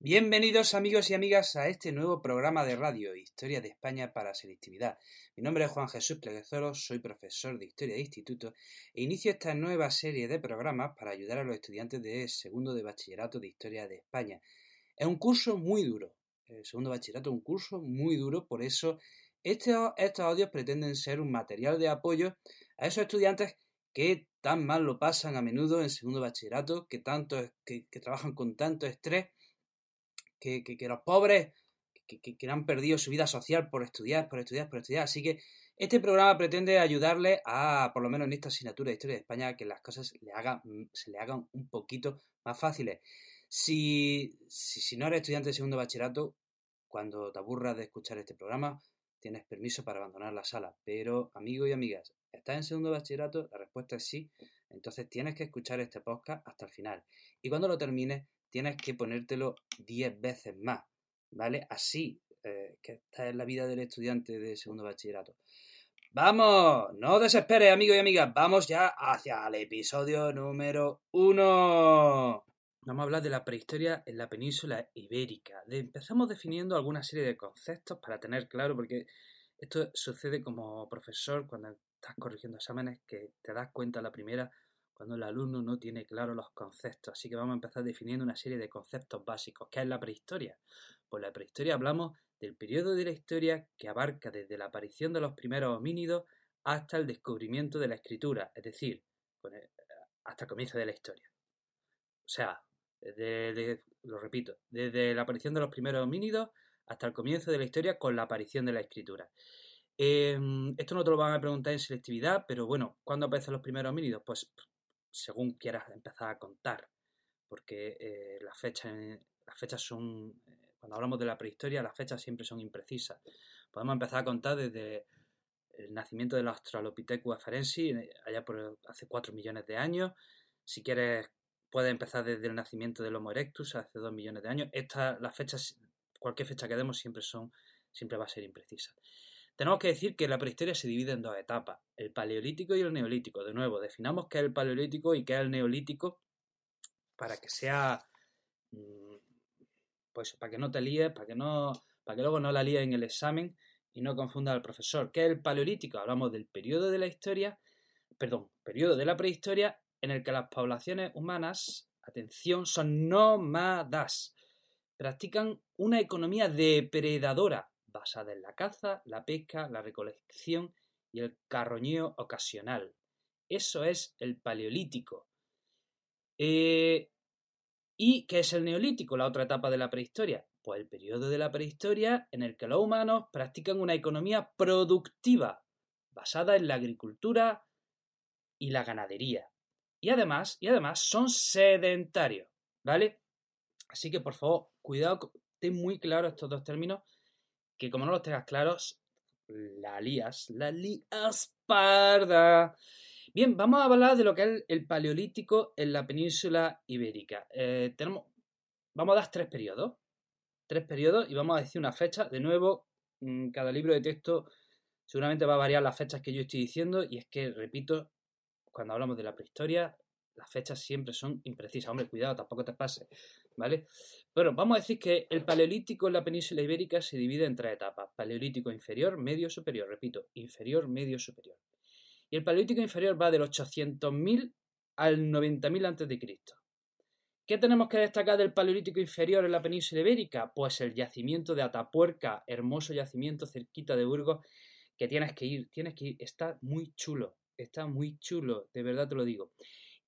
Bienvenidos amigos y amigas a este nuevo programa de radio Historia de España para Selectividad. Mi nombre es Juan Jesús Pleguezoro, soy profesor de Historia de Instituto e inicio esta nueva serie de programas para ayudar a los estudiantes de segundo de bachillerato de Historia de España. Es un curso muy duro, el segundo bachillerato es un curso muy duro, por eso estos, estos audios pretenden ser un material de apoyo a esos estudiantes que tan mal lo pasan a menudo en segundo bachillerato, que, tanto, que trabajan con tanto estrés que, los pobres que, han perdido su vida social por estudiar, por estudiar, por estudiar. Así que este programa pretende ayudarle a, por lo menos en esta asignatura de Historia de España, que las cosas le hagan, se le hagan un poquito más fáciles. Si, si, no eres estudiante de segundo bachillerato, cuando te aburras de escuchar este programa, tienes permiso para abandonar la sala. Pero, amigos y amigas, ¿estás en segundo bachillerato? La respuesta es sí. Entonces tienes que escuchar este podcast hasta el final. Y cuando lo termines, tienes que ponértelo 10 veces más, ¿vale? Así, eh, que esta es la vida del estudiante de segundo bachillerato. Vamos, no desesperes, amigos y amigas, vamos ya hacia el episodio número uno. Vamos a hablar de la prehistoria en la península ibérica. empezamos definiendo alguna serie de conceptos para tener claro, porque esto sucede como profesor cuando estás corrigiendo exámenes, que te das cuenta la primera cuando el alumno no tiene claro los conceptos. Así que vamos a empezar definiendo una serie de conceptos básicos. ¿Qué es la prehistoria? Pues la prehistoria hablamos del periodo de la historia que abarca desde la aparición de los primeros homínidos hasta el descubrimiento de la escritura, es decir, hasta el comienzo de la historia. O sea, lo repito, desde la aparición de los primeros homínidos hasta el comienzo de la historia con la aparición de la escritura. Em, esto no te lo van a preguntar en selectividad, pero bueno, ¿cuándo aparecen los primeros homínidos? Pues según quieras empezar a contar, porque eh, las, fechas, las fechas son, eh, cuando hablamos de la prehistoria, las fechas siempre son imprecisas. Podemos empezar a contar desde el nacimiento del Australopithecus afarensis, eh, allá por hace 4 millones de años. Si quieres, puedes empezar desde el nacimiento del Homo erectus, hace 2 millones de años. Estas, las fechas, cualquier fecha que demos siempre, son, siempre va a ser imprecisa. Tenemos que decir que la prehistoria se divide en dos etapas, el paleolítico y el neolítico. De nuevo, definamos qué es el paleolítico y qué es el neolítico para que sea, mm, pues para que no te líes, para que, no, para que luego no la líes en el examen y no confunda al profesor. ¿Qué es el paleolítico? Hablamos del periodo de la historia, perdón, periodo de la prehistoria en el que las poblaciones humanas, atención, son nómadas, practican una economía depredadora basada en la caza, la pesca, la recolección y el carroñeo ocasional. Eso es el paleolítico. Eh, ¿Y qué es el neolítico, la otra etapa de la prehistoria? Pues el periodo de la prehistoria en el que los humanos practican una economía productiva, basada en la agricultura y la ganadería. Y además, y además son sedentarios, ¿vale? Así que por favor, cuidado, ten muy claro estos dos términos que como no los tengas claros, la lías, la lías parda. Bien, vamos a hablar de lo que es el paleolítico en la península ibérica. Eh, tenemos, vamos a dar tres periodos. Tres periodos y vamos a decir una fecha. De nuevo, mm, cada libro de texto seguramente va a variar las fechas que yo estoy diciendo y es que, repito, cuando hablamos de la prehistoria, las fechas siempre son imprecisas. Hombre, cuidado, tampoco te pase, ¿vale? Bueno, vamos a decir que el paleolítico en la península ibérica se divide en tres etapas. Paleolítico inferior, medio, superior. Repito, inferior, medio, superior. Y el paleolítico inferior va del 800.000 al 90.000 a.C. ¿Qué tenemos que destacar del paleolítico inferior en la península ibérica? Pues el yacimiento de Atapuerca, hermoso yacimiento cerquita de Burgos, que tienes que ir, tienes que ir, está muy chulo, está muy chulo, de verdad te lo digo.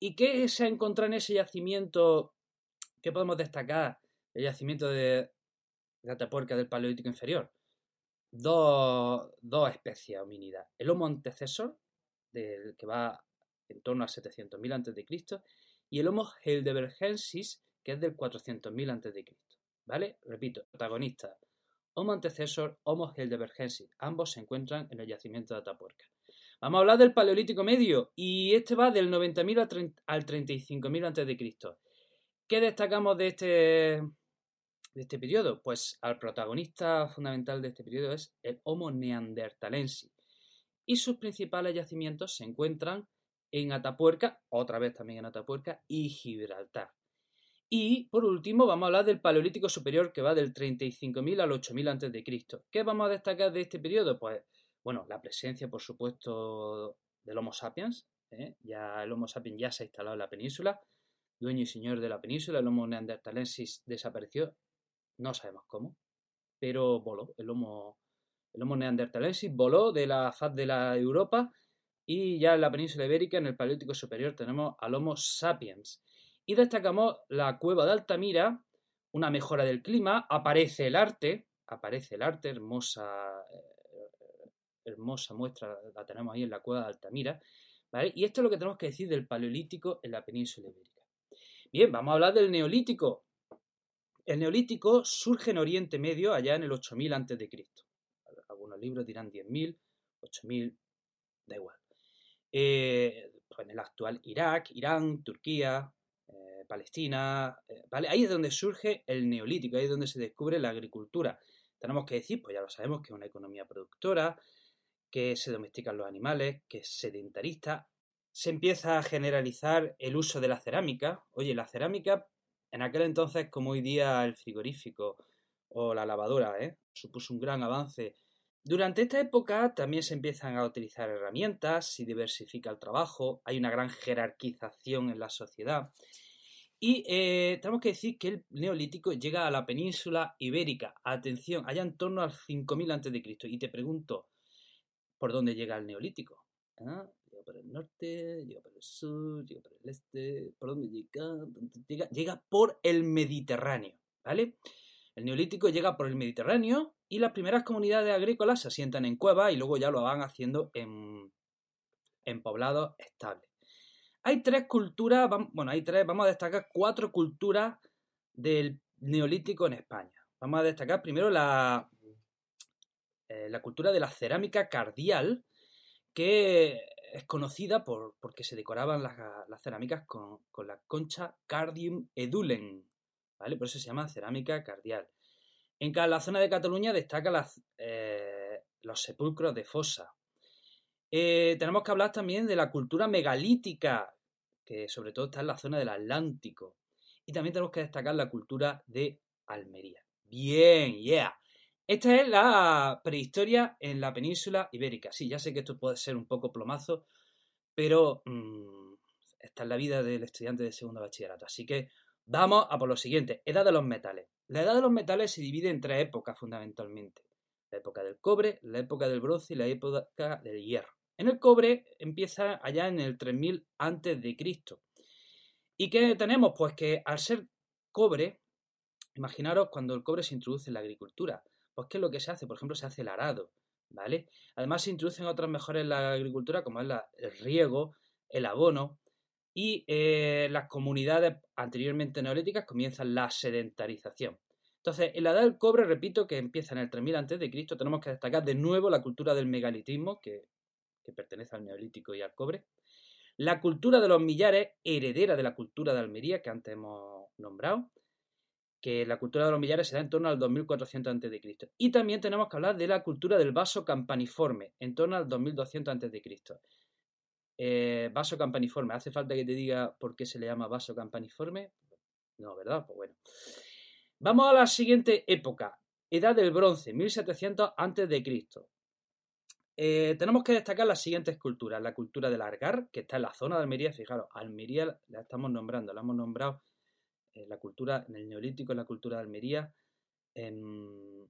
¿Y qué se ha encontrado en ese yacimiento? ¿Qué podemos destacar? El yacimiento de, Atapuerca del Paleolítico Inferior. Dos, especies homínidas. El Homo antecesor, del que va en torno a 700.000 a.C., y el Homo heidelbergensis, que es del 400.000 a.C. ¿Vale? Repito, protagonista. Homo antecesor, Homo heidelbergensis. Ambos se encuentran en el yacimiento de Atapuerca. Vamos a hablar del Paleolítico Medio y este va del 90.000 al 35.000 a.C. ¿Qué destacamos de este, de este periodo? Pues al protagonista fundamental de este periodo es el Homo neanderthalensis y sus principales yacimientos se encuentran en Atapuerca, otra vez también en Atapuerca, y Gibraltar. Y por último, vamos a hablar del Paleolítico Superior que va del 35.000 al 8.000 a.C. ¿Qué vamos a destacar de este periodo? Pues, bueno, la presencia, por supuesto, del Homo sapiens. ¿eh? Ya el Homo sapiens ya se ha instalado en la península, dueño y señor de la península. El Homo neanderthalensis desapareció, no sabemos cómo, pero voló. El Homo, el Homo neanderthalensis voló de la faz de la Europa y ya en la península ibérica, en el Paleolítico Superior, tenemos al Homo sapiens. Y destacamos la cueva de Altamira, una mejora del clima, aparece el arte, aparece el arte, hermosa, eh, hermosa muestra, la tenemos ahí en la cueva de Altamira, Y esto es lo que tenemos que decir del Paleolítico en la península ibérica. Bien, vamos a hablar del Neolítico. El Neolítico surge en Oriente Medio, allá en el 8000 a.C. Algunos libros dirán 10.000, 8000, da igual. Eh, pues en el actual Irak, Irán, Turquía, Palestina, eh, ¿vale? Ahí es donde surge el neolítico, ahí es donde se descubre la agricultura. Tenemos que decir, pues ya lo sabemos, que es una economía productora, que se domestican los animales, que es sedentarista. Se empieza a generalizar el uso de la cerámica. Oye, la cerámica, en aquel entonces, como hoy día el frigorífico o la lavadora, ¿eh? supuso un gran avance. Durante esta época también se empiezan a utilizar herramientas, se diversifica el trabajo, hay una gran jerarquización en la sociedad y eh, tenemos que decir que el neolítico llega a la península ibérica. Atención, allá en torno al 5000 a.C. Y te pregunto, ¿por dónde llega el neolítico? ¿Ah? Por el norte, llega por el sur, llega por el este. ¿Por dónde llega? llega? Llega por el Mediterráneo, ¿vale? El neolítico llega por el Mediterráneo y las primeras comunidades agrícolas se asientan en cuevas y luego ya lo van haciendo en, en poblados estables. Hay tres culturas, bueno, hay tres, vamos a destacar cuatro culturas del neolítico en España. Vamos a destacar primero la, eh, la cultura de la cerámica cardial, que es conocida por, porque se decoraban las, cerámicas con, la concha Cardium edulen, ¿vale? Por eso se llama cerámica cardial. En la zona de Cataluña destaca las, eh, los sepulcros de fosa. Eh, tenemos que hablar también de la cultura megalítica, que sobre todo está en la zona del Atlántico. Y también tenemos que destacar la cultura de Almería. Bien, yeah. Esta es la prehistoria en la península ibérica. Sí, ya sé que esto puede ser un poco plomazo, pero mm, esta es la vida del estudiante de segundo bachillerato. Así que vamos a por lo siguiente. Edad de los metales. La edad de los metales se divide en tres épocas fundamentalmente. La época del cobre, la época del bronce y la época del hierro. En el cobre empieza allá en el 3000 antes de Cristo. ¿Y qué tenemos? Pues que al ser cobre, imaginaros cuando el cobre se introduce en la agricultura, pues ¿qué es lo que se hace? Por ejemplo, se hace el arado, ¿vale? Además se introducen otras mejoras en la agricultura como es el riego, el abono y eh, las comunidades anteriormente neolíticas comienzan la sedentarización. Entonces, en la edad del cobre, repito, que empieza en el 3000 a.C., tenemos que destacar de nuevo la cultura del megalitismo, que que pertenece al neolítico y al cobre. La cultura de los millares, heredera de la cultura de Almería, que antes hemos nombrado, que la cultura de los millares se da en torno al 2400 a.C. Y también tenemos que hablar de la cultura del vaso campaniforme, en torno al 2200 a.C. Eh, vaso campaniforme, ¿hace falta que te diga por qué se le llama vaso campaniforme? No, ¿verdad? Pues bueno. Vamos a la siguiente época, Edad del Bronce, 1700 a.C. Eh, tenemos que destacar las siguientes culturas. La cultura del Argar, que está en la zona de Almería. Fijaros, Almería la estamos nombrando, la hemos nombrado eh, la cultura, en el Neolítico, en la cultura de Almería. En,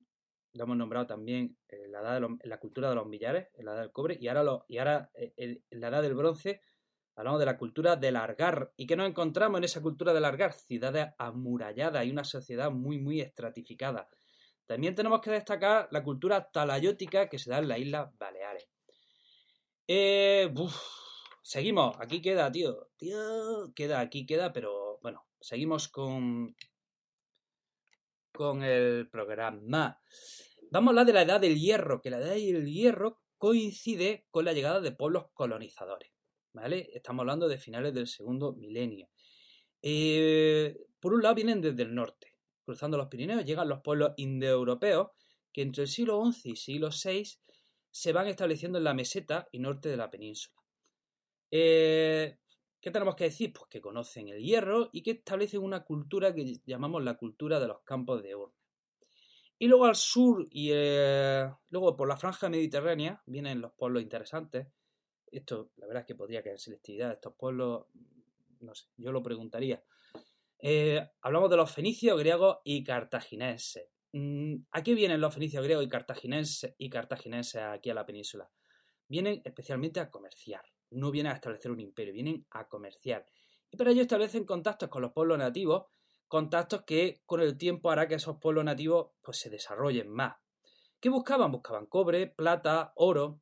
la hemos nombrado también en la, edad la cultura de los millares, en la edad del cobre. Y ahora, y ahora eh, en la edad del bronce hablamos de la cultura del Argar. ¿Y qué nos encontramos en esa cultura del Argar? Ciudades amuralladas y una sociedad muy, muy estratificada. También tenemos que destacar la cultura talayótica que se da en las Islas Baleares. Eh, seguimos, aquí queda, tío. Tío, queda, aquí queda, pero seguimos con, con el programa. Vamos a hablar de la edad del hierro, que la edad del hierro coincide con la llegada de pueblos colonizadores. ¿Vale? Estamos hablando de finales del segundo milenio. Eh, por un lado vienen desde el norte, cruzando los Pirineos, llegan los pueblos indoeuropeos que entre el siglo XI y siglo VI se van estableciendo en la meseta y norte de la península. Eh, ¿Qué tenemos que decir? Pues que conocen el hierro y que establecen una cultura que llamamos la cultura de los campos de urna. Y luego al sur y eh, luego por la franja mediterránea vienen los pueblos interesantes. Esto, la verdad es que podría caer selectividad. Estos pueblos, no sé, yo lo preguntaría. Eh, hablamos de los fenicios, griegos y cartagineses. Mm, ¿A qué vienen los fenicios, griegos y cartagineses, y cartagineses aquí a la península? Vienen especialmente a comerciar. No vienen a establecer un imperio, vienen a comerciar. Y para ello establecen contactos con los pueblos nativos contactos que con el tiempo hará que esos pueblos nativos pues, se desarrollen más. ¿Qué buscaban? Buscaban cobre, plata, oro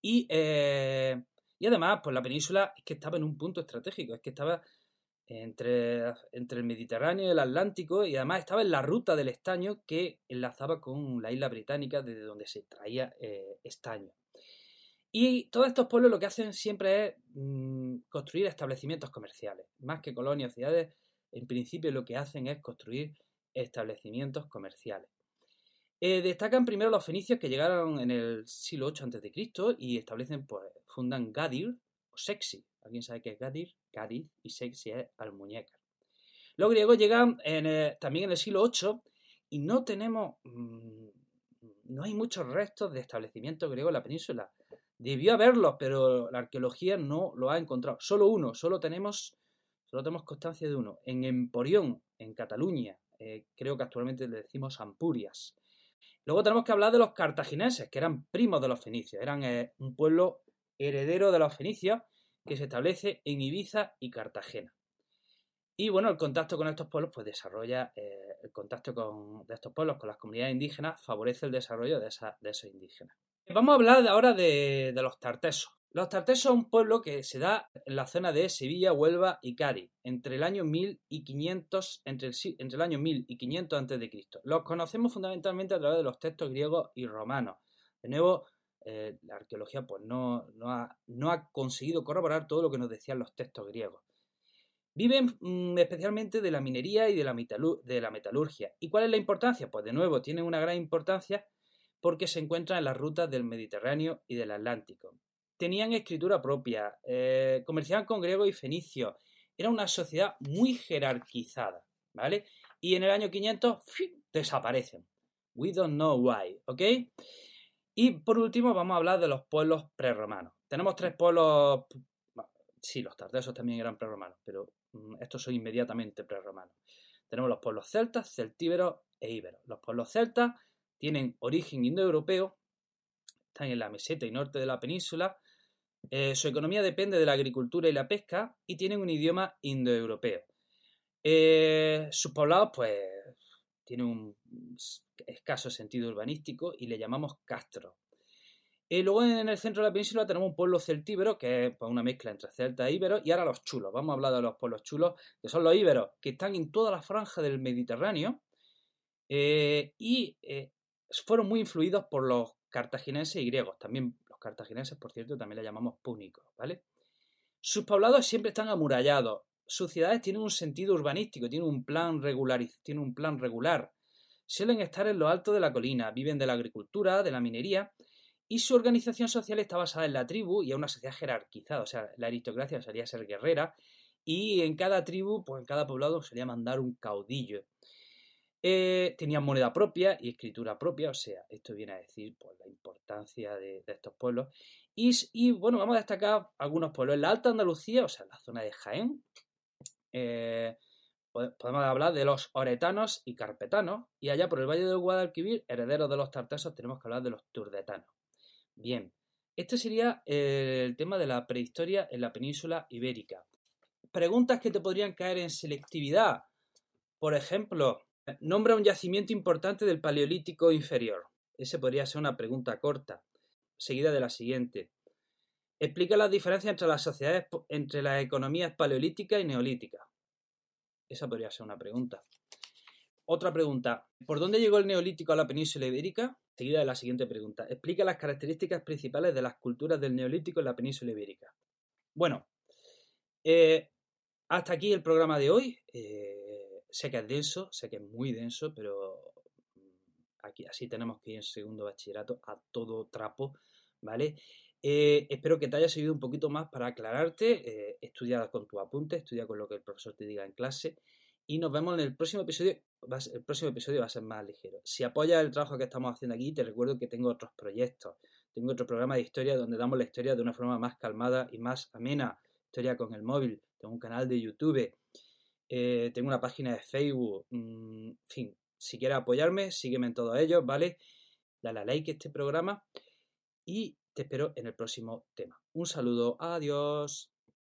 y, eh, y además pues la península es que estaba en un punto estratégico, es que estaba entre, entre el Mediterráneo y el Atlántico y además estaba en la ruta del estaño que enlazaba con la isla británica desde donde se traía eh, estaño. Y todos estos pueblos lo que hacen siempre es mm, construir establecimientos comerciales, más que colonias, ciudades, en principio lo que hacen es construir establecimientos comerciales. Eh, destacan primero los fenicios que llegaron en el siglo VIII a.C. y establecen, pues, fundan Gadir o Sexy. ¿Alguien sabe qué es Gadir? Gadir y Sexy es Almuñécar. Los griegos llegan también en el siglo VIII y no tenemos, mm, no hay muchos restos de establecimientos griegos en la península. Debió haberlos, pero la arqueología no lo ha encontrado. Solo uno, solo tenemos Solo tenemos constancia de uno. En Emporión, en Cataluña, eh, creo que actualmente le decimos Ampurias. Luego tenemos que hablar de los cartagineses, que eran primos de los fenicios. Eran eh, un pueblo heredero de los fenicios que se establece en Ibiza y Cartagena. Y bueno, el contacto con estos pueblos, pues desarrolla eh, el contacto con, de estos pueblos con las comunidades indígenas, favorece el desarrollo de, de esos indígenas. Vamos a hablar ahora de, los tartesos. Los tartesos son un pueblo que se da en la zona de Sevilla, Huelva y Cádiz, entre el año 1500, entre el, entre el año 1000 y 500 a.C. Los conocemos fundamentalmente a través de los textos griegos y romanos. De nuevo, eh, la arqueología pues, no, ha, conseguido corroborar todo lo que nos decían los textos griegos. Viven mm, especialmente de la minería y de la metalurgia. ¿Y cuál es la importancia? Pues de nuevo, tienen una gran importancia porque se encuentran en las rutas del Mediterráneo y del Atlántico tenían escritura propia, eh, comerciaban con griego y fenicio. Era una sociedad muy jerarquizada, ¿vale? Y en el año 500 desaparecen. We don't know why, ¿ok? Y por último vamos a hablar de los pueblos prerromanos. Tenemos tres pueblos, sí, los tardesos también eran prerromanos, pero mm, estos son inmediatamente prerromanos. Tenemos los pueblos celtas, celtíberos e íberos. Los pueblos celtas tienen origen indoeuropeo, están en la meseta y norte de la península, eh, su economía depende de la agricultura y la pesca y tienen un idioma indoeuropeo. Eh, sus poblados, pues, tienen un escaso sentido urbanístico y le llamamos castro. Y luego en el centro de la península tenemos un pueblo celtíbero, que es pues, una mezcla entre celta e íbero, y ahora los chulos. Vamos a hablar de los pueblos chulos, que son los íberos, que están en toda la franja del Mediterráneo eh, y fueron muy influidos por los cartagineses y griegos. También cartagineses, por cierto, también le llamamos púnicos, ¿vale? Sus poblados siempre están amurallados. Sus ciudades tienen un sentido urbanístico, tienen un plan regular, tienen un plan regular. Suelen estar en lo alto de la colina, viven de la agricultura, de la minería, y su organización social está basada en la tribu y en una sociedad jerarquizada. O sea, la aristocracia solía ser guerrera, y en cada tribu, pues en cada poblado solía mandar un caudillo. Eh, tenían moneda propia y escritura propia, o sea, esto viene a decir pues, la importancia de, estos pueblos. Y, bueno, vamos a destacar algunos pueblos. En la Alta Andalucía, o sea, en la zona de Jaén, eh, podemos hablar de los oretanos y carpetanos, y allá por el Valle del Guadalquivir, herederos de los tartesos, tenemos que hablar de los turdetanos. Bien, este sería el tema de la prehistoria en la península ibérica. Preguntas que te podrían caer en selectividad. Por ejemplo, Nombra un yacimiento importante del Paleolítico inferior. Esa podría ser una pregunta corta, seguida de la siguiente. Explica las diferencias entre las sociedades, entre las economías paleolíticas y neolíticas. Esa podría ser una pregunta. Otra pregunta. ¿Por dónde llegó el neolítico a la península ibérica? Seguida de la siguiente pregunta. Explica las características principales de las culturas del neolítico en la península ibérica. Bueno, eh, hasta aquí el programa de hoy. Eh, sé que es denso, sé que es muy denso, pero mm, aquí así tenemos que ir en segundo bachillerato a todo trapo, ¿vale? Eh, espero que te haya servido un poquito más para aclararte. Eh, estudia con tu apunte, estudia con lo que el profesor te diga en clase. Y nos vemos en el próximo episodio. el próximo episodio va a ser más ligero. Si apoyas el trabajo que estamos haciendo aquí, te recuerdo que tengo otros proyectos. Tengo otro programa de historia donde damos la historia de una forma más calmada y más amena. Historia con el móvil. Tengo un canal de YouTube. Eh, tengo una página de Facebook. Mm, en fin, si quieres apoyarme, sígueme en todos ellos, ¿vale? Dale a like a este programa y te espero en el próximo tema. Un saludo, adiós.